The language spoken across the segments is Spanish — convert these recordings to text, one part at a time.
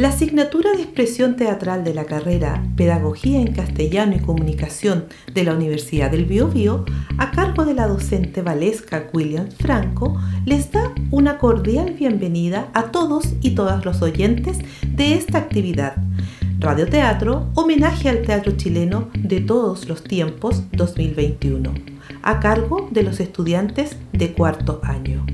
La asignatura de expresión teatral de la carrera Pedagogía en Castellano y Comunicación de la Universidad del Biobío, a cargo de la docente Valesca William Franco, les da una cordial bienvenida a todos y todas los oyentes de esta actividad. Radioteatro, homenaje al teatro chileno de todos los tiempos 2021, a cargo de los estudiantes de cuarto año.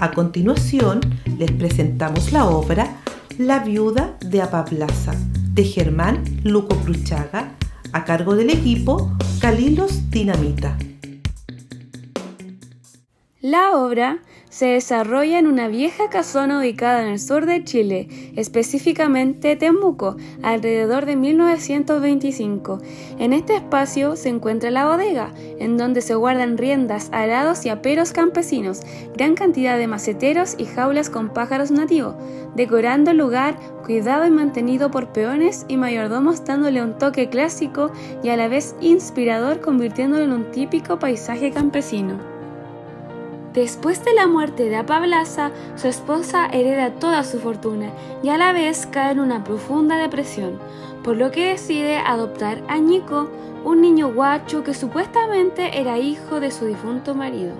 A continuación, les presentamos la obra La viuda de Apaplaza, de Germán Luco Cruchaga, a cargo del equipo Calilos Dinamita. La obra se desarrolla en una vieja casona ubicada en el sur de Chile, específicamente Temuco, alrededor de 1925. En este espacio se encuentra la bodega, en donde se guardan riendas, arados y aperos campesinos, gran cantidad de maceteros y jaulas con pájaros nativos, decorando el lugar cuidado y mantenido por peones y mayordomos dándole un toque clásico y a la vez inspirador convirtiéndolo en un típico paisaje campesino. Después de la muerte de Apablaza, su esposa hereda toda su fortuna y a la vez cae en una profunda depresión, por lo que decide adoptar a Nico, un niño guacho que supuestamente era hijo de su difunto marido.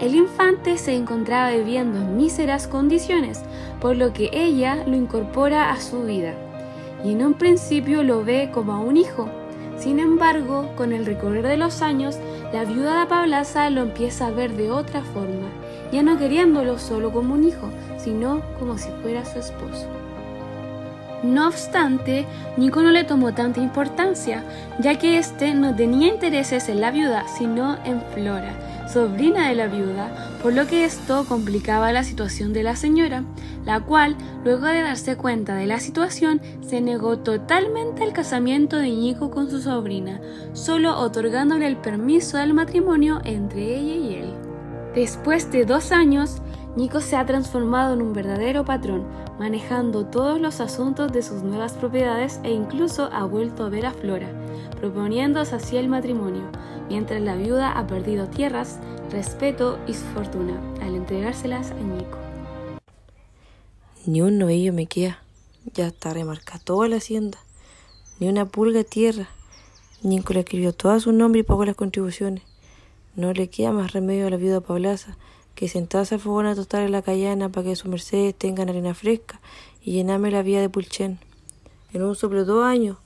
El infante se encontraba viviendo en míseras condiciones, por lo que ella lo incorpora a su vida, y en un principio lo ve como a un hijo. Sin embargo, con el recorrer de los años, la viuda de Pablaza lo empieza a ver de otra forma, ya no queriéndolo solo como un hijo, sino como si fuera su esposo. No obstante, Nico no le tomó tanta importancia, ya que éste no tenía intereses en la viuda, sino en Flora, sobrina de la viuda, por lo que esto complicaba la situación de la señora, la cual, luego de darse cuenta de la situación, se negó totalmente al casamiento de Nico con su sobrina, solo otorgándole el permiso del matrimonio entre ella y él. Después de dos años, Nico se ha transformado en un verdadero patrón, manejando todos los asuntos de sus nuevas propiedades e incluso ha vuelto a ver a Flora, proponiéndose así el matrimonio, mientras la viuda ha perdido tierras, respeto y su fortuna al entregárselas a Nico. Ni un novillo me queda, ya está remarcada toda la hacienda, ni una pulga tierra. Nico le escribió todo su nombre y pagó las contribuciones. No le queda más remedio a la viuda Pablaza que sentarse al fogón a tostar en la callana para que su merced tengan arena fresca y llenarme la vía de Pulchen. En un soplo dos años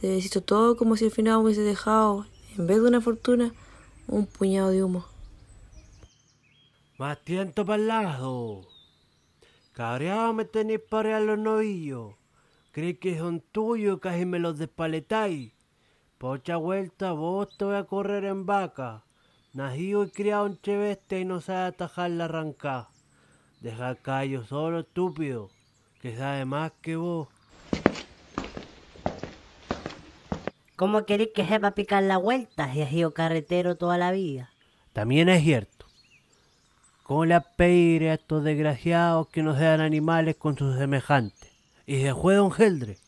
se deshizo todo como si al final hubiese dejado en vez de una fortuna, un puñado de humo. Más tiento para el lado. Cabreado me tenéis para los novillos. Crees que son tuyos, casi me los despaletáis. Pocha vuelta, vos te voy a correr en vaca. Nacido y criado en Cheveste y no sabe atajar la arrancada. Deja callo solo, estúpido, que sabe más que vos. ¿Cómo queréis que sepa picar la vuelta si ha sido carretero toda la vida? También es cierto. ¿Cómo le pediré a estos desgraciados que no sean animales con sus semejantes? ¿Y se juega un geldre?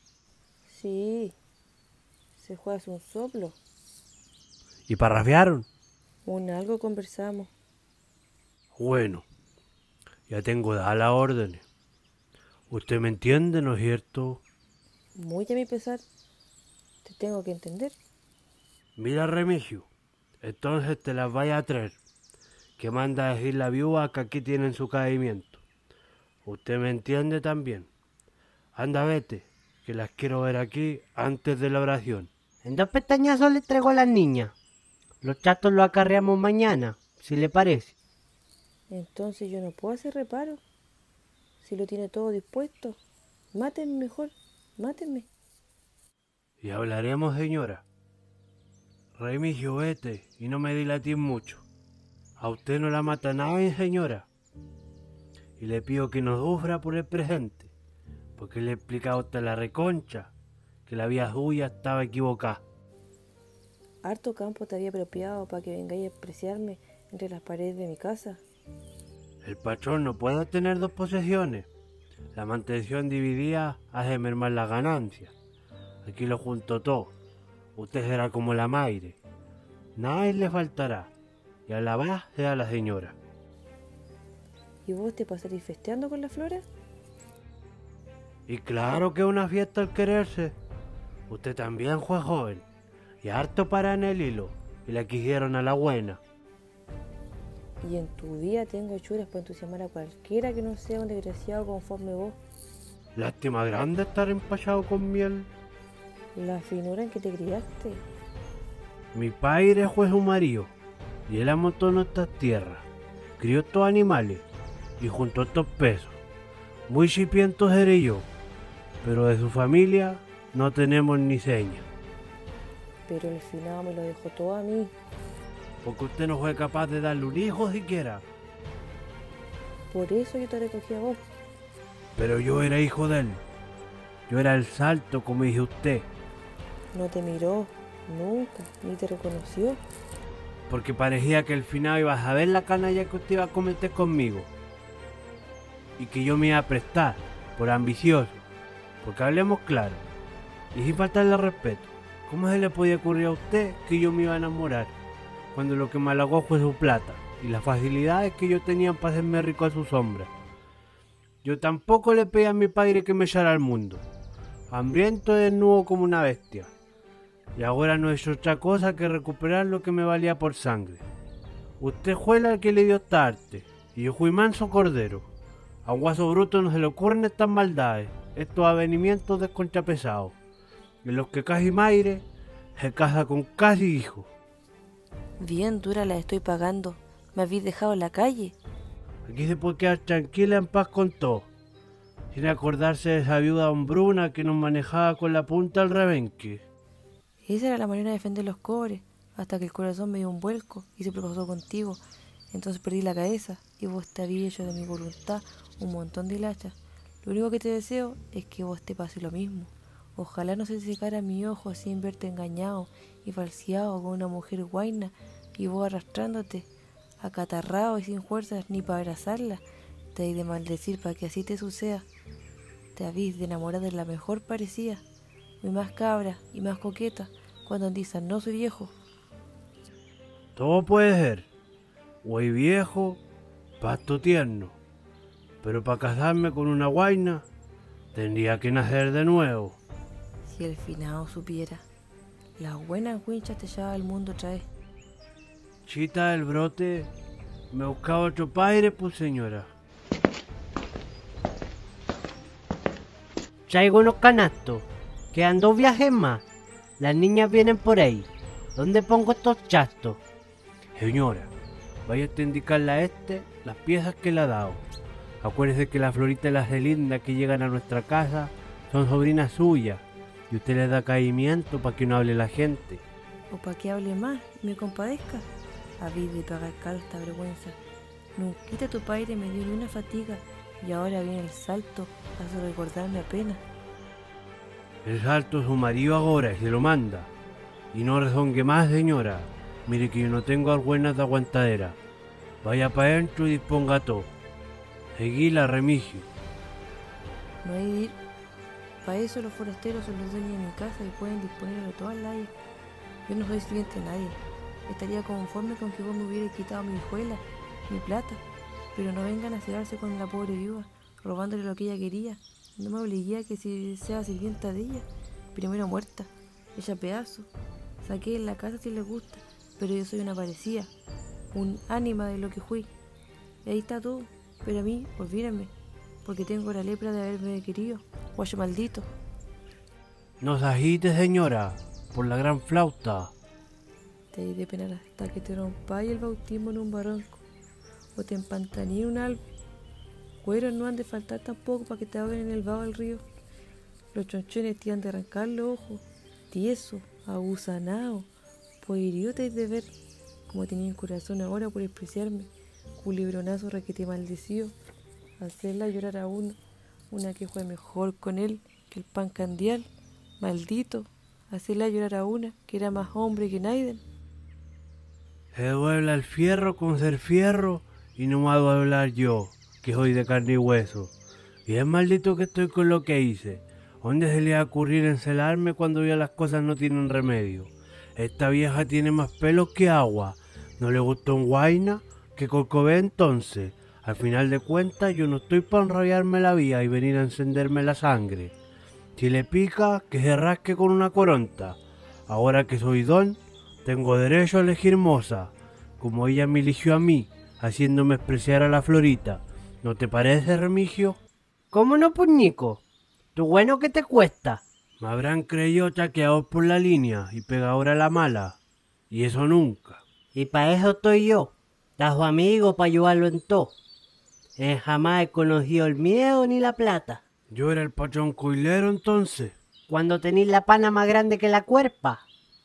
Sí, se juega un soplo. ¿Y parrafiaron? Un algo conversamos. Bueno, ya tengo dadas las órdenes. ¿Usted me entiende, no es cierto? Muy a mi pesar. Te tengo que entender. Mira, Remigio, entonces te las vaya a traer. Que manda a decir la viuda que aquí tienen su caimiento. Usted me entiende también. Anda, vete, que las quiero ver aquí antes de la oración. En dos pestañazos le traigo a las niñas. Los chatos los acarreamos mañana, si le parece. Entonces yo no puedo hacer reparo. Si lo tiene todo dispuesto. Mátenme mejor, mátenme. Y hablaremos, señora. Remigio, vete y no me dilates mucho. A usted no la mata nadie, señora. Y le pido que no sufra por el presente, porque le he explicado a usted la reconcha que la vía suya estaba equivocada. Harto campo te había apropiado para que vengáis a apreciarme entre las paredes de mi casa. El patrón no puede tener dos posesiones. La mantención dividida hace mermar la ganancia. Aquí lo junto todo. Usted será como la madre. Nada le faltará. Y a la va sea la señora. ¿Y vos te pasaréis festeando con la flora? Y claro que es una fiesta al quererse. Usted también fue joven y harto para en el hilo y la quisieron a la buena. Y en tu día tengo churas para entusiasmar a cualquiera que no sea un desgraciado conforme vos. Lástima grande estar empachado con miel. La finura en que te criaste. Mi padre fue su marido y él amontó nuestras tierras, crió estos animales y juntó estos pesos. Muy chipientos seré yo, pero de su familia no tenemos ni seña, Pero el finado me lo dejó todo a mí. porque usted no fue capaz de darle un hijo siquiera. Por eso yo te recogí a vos. Pero yo era hijo de él. Yo era el salto, como dice usted, No te miró nunca, ni te reconoció. porque parecía que al final iba a saber la canalla que usted iba a cometer conmigo. Y que yo me iba a prestar, por ambicioso. Porque hablemos claro, y sin faltarle respeto, ¿cómo se le podía ocurrir a usted que yo me iba a enamorar? Cuando lo que me halagó fue su plata y las facilidades que yo tenía para hacerme rico a su sombra. Yo tampoco le pedí a mi padre que me echara al mundo, hambriento y desnudo como una bestia. Y ahora no hecho otra cosa que recuperar lo que me valía por sangre. Usted fue la que le dio esta arte, y yo fui manso cordero. A un guaso bruto no se le ocurren estas maldades, estos avenimientos descontrapesados, en los que casi madre se casa con casi hijo. Bien dura la estoy pagando. Me habéis dejado en la calle. Aquí se puede quedar tranquila en paz con todo, sin acordarse de esa viuda hombruna que nos manejaba con la punta al rebenque. Esa era la manera de defender los cobres, hasta que el corazón me dio un vuelco y se propasó contigo. Entonces perdí la cabeza y vos te habías hecho de mi voluntad un montón de lachas. Lo único que te deseo es que vos te pase lo mismo. Ojalá no se secara mi ojo sin verte engañado y falseado con una mujer guaina y vos arrastrándote, acatarrado y sin fuerzas ni para abrazarla. Te he de maldecir para que así te suceda. Te habís de enamorar de la mejor parecía, muy más cabra y más coqueta, cuando dicen no soy viejo. Todo puede ser, güey viejo, pasto tierno, pero para casarme con una guaina tendría que nacer de nuevo. Si el finado supiera, las buenas winchas te lleva al mundo otra vez. Chita del brote, me buscaba otro padre, pues señora. Traigo unos canastos. Quedan dos viajes más. Las niñas vienen por ahí. ¿Dónde pongo estos chastos? Señora, vaya a indicarle a este las piezas que le ha dado. Acuérdese que la florita y la celinda que llegan a nuestra casa son sobrinas suyas y usted les da caimiento para que no hable la gente. O para que hable más y me compadezca. Habéis de pagar caro esta vergüenza. Nunca tu padre me dio ni una fatiga y ahora viene el salto a recordarme apenas. El salto su marido ahora y se lo manda. Y no rezongue más, señora. Mire que yo no tengo argüenas de aguantadera. Vaya para adentro y disponga todo. Seguí la remigio. No hay ir. Para eso los forasteros son los dueños de mi casa y pueden disponer de todas las. Yo no soy sirviente de nadie. Estaría conforme con que vos me hubierais quitado mi hijuela, mi plata. Pero no vengan a cegarse con la pobre viuda, robándole lo que ella quería. No me obligué a que si sea sirvienta de ella. Primero muerta, ella pedazo. Saqué en la casa si les gusta, pero yo soy una parecida, un ánima de lo que fui. Y ahí está todo. Pero a mí, olvídenme, porque tengo la lepra de haberme querido. Guayo maldito. No se agite, señora, por la gran flauta. Te hay de penar hasta que te rompáis el bautismo en un barranco, o te empantaní en un alba. Cueros no han de faltar tampoco para que te ahoguen en el vago del río. Los chonchones te han de arrancar los ojos, tieso, agusanao, pues idiotas de ver, como tenía el corazón ahora por despreciarme, culebronazo requete maldecido, hacerla llorar a uno, una que fue mejor con él que el pan candial, maldito, hacerla llorar a una que era más hombre que Naiden. Se duebla el fierro con ser fierro y no me hago hablar yo, que soy de carne y hueso. Y es maldito que estoy con lo que hice. ¿Dónde se le va a ocurrir encelarme cuando ya las cosas no tienen remedio? Esta vieja tiene más pelos que agua. ¿No le gustó un guaina? Que colcové entonces. Al final de cuentas, yo no estoy para enrollarme la vía y venir a encenderme la sangre. Si le pica, que se rasque con una coronta. Ahora que soy don, tengo derecho a elegir moza, como ella me eligió a mí, haciéndome despreciar a la Florita. ¿No te parece, Remigio? ¿Cómo no, puñico? ¿Tu bueno que te cuesta? Me habrán creído chaqueados por la línea y pegadora a la mala. Y eso nunca. Y para eso estoy yo, su amigo para ayudarlo en todo. Eh, jamás he conocido el miedo ni la plata. Yo era el patrón coilero entonces. Cuando tenéis la pana más grande que la cuerpa,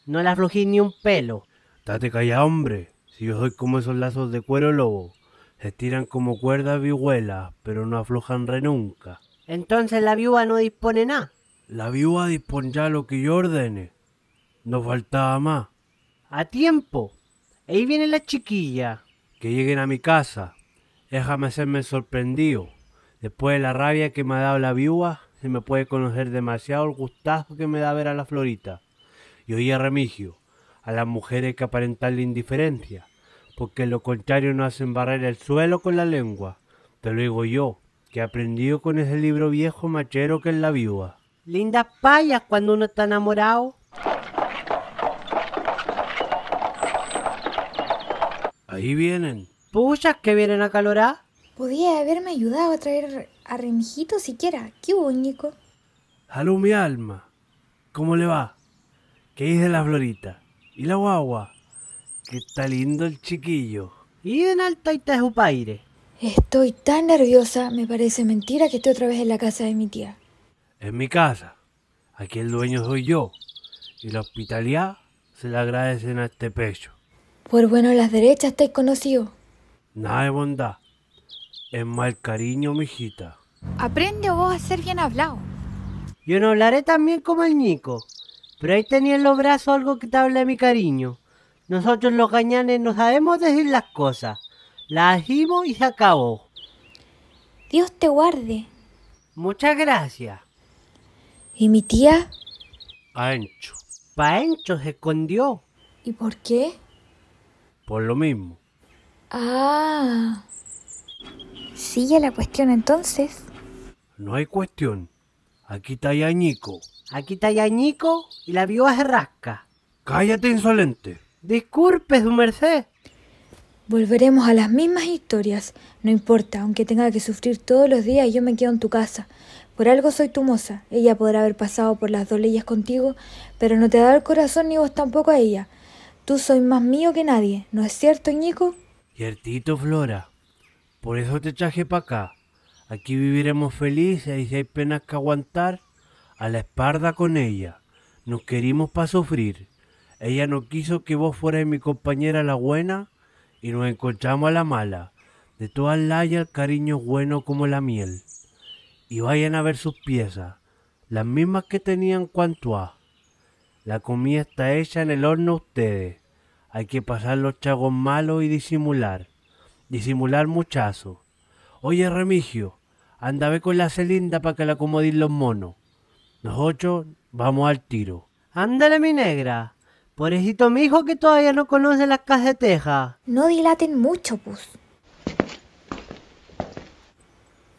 no la aflojís ni un pelo. Date callado, hombre. Si yo soy como esos lazos de cuero lobo. Se tiran como cuerdas vihuelas, pero no aflojan re nunca. Entonces la viuda no dispone nada. La viuda dispone ya lo que yo ordene. No faltaba más. A tiempo. Ahí viene la chiquilla. Que lleguen a mi casa. Déjame hacerme sorprendido. Después de la rabia que me ha dado la viuda, se me puede conocer demasiado el gustazo que me da ver a la florita. Y oye, Remigio, a las mujeres que aparentarle indiferencia, porque lo contrario no hacen barrer el suelo con la lengua. Te lo digo yo, que he aprendido con ese libro viejo machero que es la viuda. Lindas payas cuando uno está enamorado. Ahí vienen. Puchas que vienen a calorar. Podía haberme ayudado a traer a Remigito siquiera. ¿Qué hubo, Nico? Salud, mi alma. ¿Cómo le va? ¿Qué dice la florita? ¿Y la guagua? Que está lindo el chiquillo. Y en alta y paire. Estoy tan nerviosa, me parece mentira que estoy otra vez en la casa de mi tía. En mi casa. Aquí el dueño soy yo. Y la hospitalidad se le agradecen a este pecho. Por bueno las derechas estáis conocido. Nada de bondad. Es mal cariño, mijita. Aprende vos a ser bien hablado. Yo no hablaré tan bien como el Nico. Pero ahí tenía en los brazos algo que te habla de mi cariño. Nosotros los gañanes no sabemos decir las cosas. Las hacemos y se acabó. Dios te guarde. Muchas gracias. ¿Y mi tía? A Encho. Pa' Encho se escondió. ¿Y por qué? Por lo mismo. Ah. Sigue la cuestión entonces. No hay cuestión. Aquí está Yañico. Aquí está Yañico y la viuda se rasca. Cállate, insolente. Disculpe, su merced. Volveremos a las mismas historias. No importa, aunque tenga que sufrir todos los días, yo me quedo en tu casa. Por algo soy tu moza. Ella podrá haber pasado por las dos leyes contigo, pero no te da el corazón ni vos tampoco a ella. Tú soy más mío que nadie, ¿no es cierto, Ñico? Ciertito, Flora. Por eso te traje para acá. Aquí viviremos felices y si hay penas que aguantar, a la espalda con ella. Nos querimos para sufrir. Ella no quiso que vos fueras mi compañera la buena y nos encontramos a la mala. De todas layas el cariño bueno como la miel. Y vayan a ver sus piezas, las mismas que tenían cuanto a. La comida está hecha en el horno ustedes. Hay que pasar los chagos malos y disimular. Disimular muchazo. Oye, Remigio, anda ve con la celinda para que la acomodís los monos. Nosotros vamos al tiro. Ándale, mi negra. Pobrecito mi hijo que todavía no conoce las casetejas. No dilaten mucho, pues.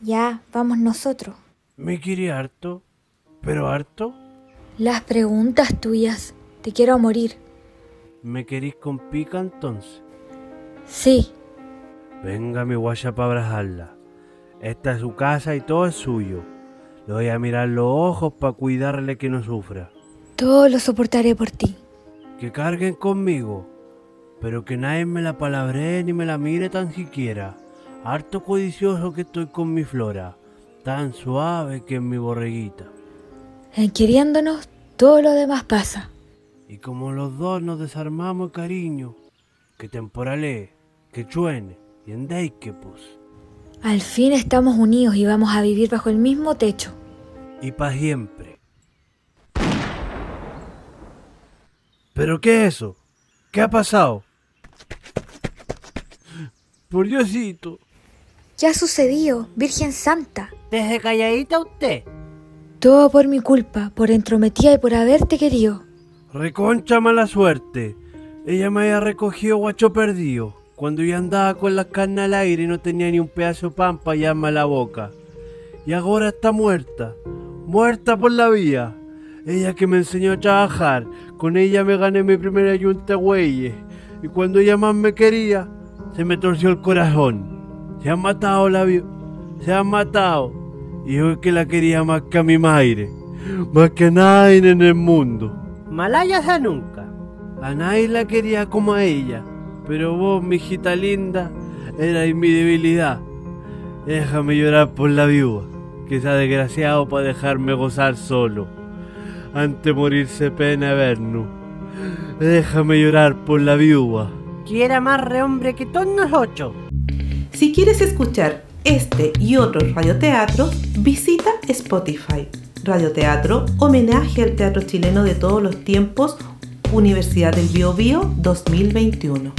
Ya, vamos nosotros. Me quiere harto, pero harto. Las preguntas tuyas. Te quiero a morir. ¿Me querís con pica entonces? Sí. Venga mi guaya para abrazarla. Esta es su casa y todo es suyo. Le voy a mirar los ojos para cuidarle que no sufra. Todo lo soportaré por ti. Que carguen conmigo, pero que nadie me la palabree ni me la mire tan siquiera. Harto codicioso que estoy con mi flora, tan suave que es mi borreguita. En queriéndonos, todo lo demás pasa. Y como los dos nos desarmamos, cariño, que temporale, que chuene y andéis que pues. Al fin estamos unidos y vamos a vivir bajo el mismo techo. Y para siempre. ¿Pero qué es eso? ¿Qué ha pasado? Por Diosito. Ya sucedió, Virgen Santa. Desde calladita usted. Todo por mi culpa, por entrometida y por haberte querido. Reconcha mala suerte. Ella me había recogido guacho perdido. cuando yo andaba con las carnes al aire y no tenía ni un pedazo de pan para a la boca. Y ahora está muerta, muerta por la vía. Ella que me enseñó a trabajar, con ella me gané mi primera yunta güeyes. Y cuando ella más me quería, se me torció el corazón. Se ha matado la vía, se ha matado. Y yo es que la quería más que a mi madre, más que a nadie en el mundo. Malaya ya nunca. A nadie la quería como a ella. Pero vos, mi hijita linda, eras mi debilidad. Déjame llorar por la viuda, que sea desgraciado para dejarme gozar solo. Antes morirse pena vernos. Déjame llorar por la viuda. Que era más rehombre que todos nosotros. Si quieres escuchar este y otros radioteatros, visita Spotify. Radioteatro, homenaje al teatro chileno de todos los tiempos, Universidad del Bio Bio 2021.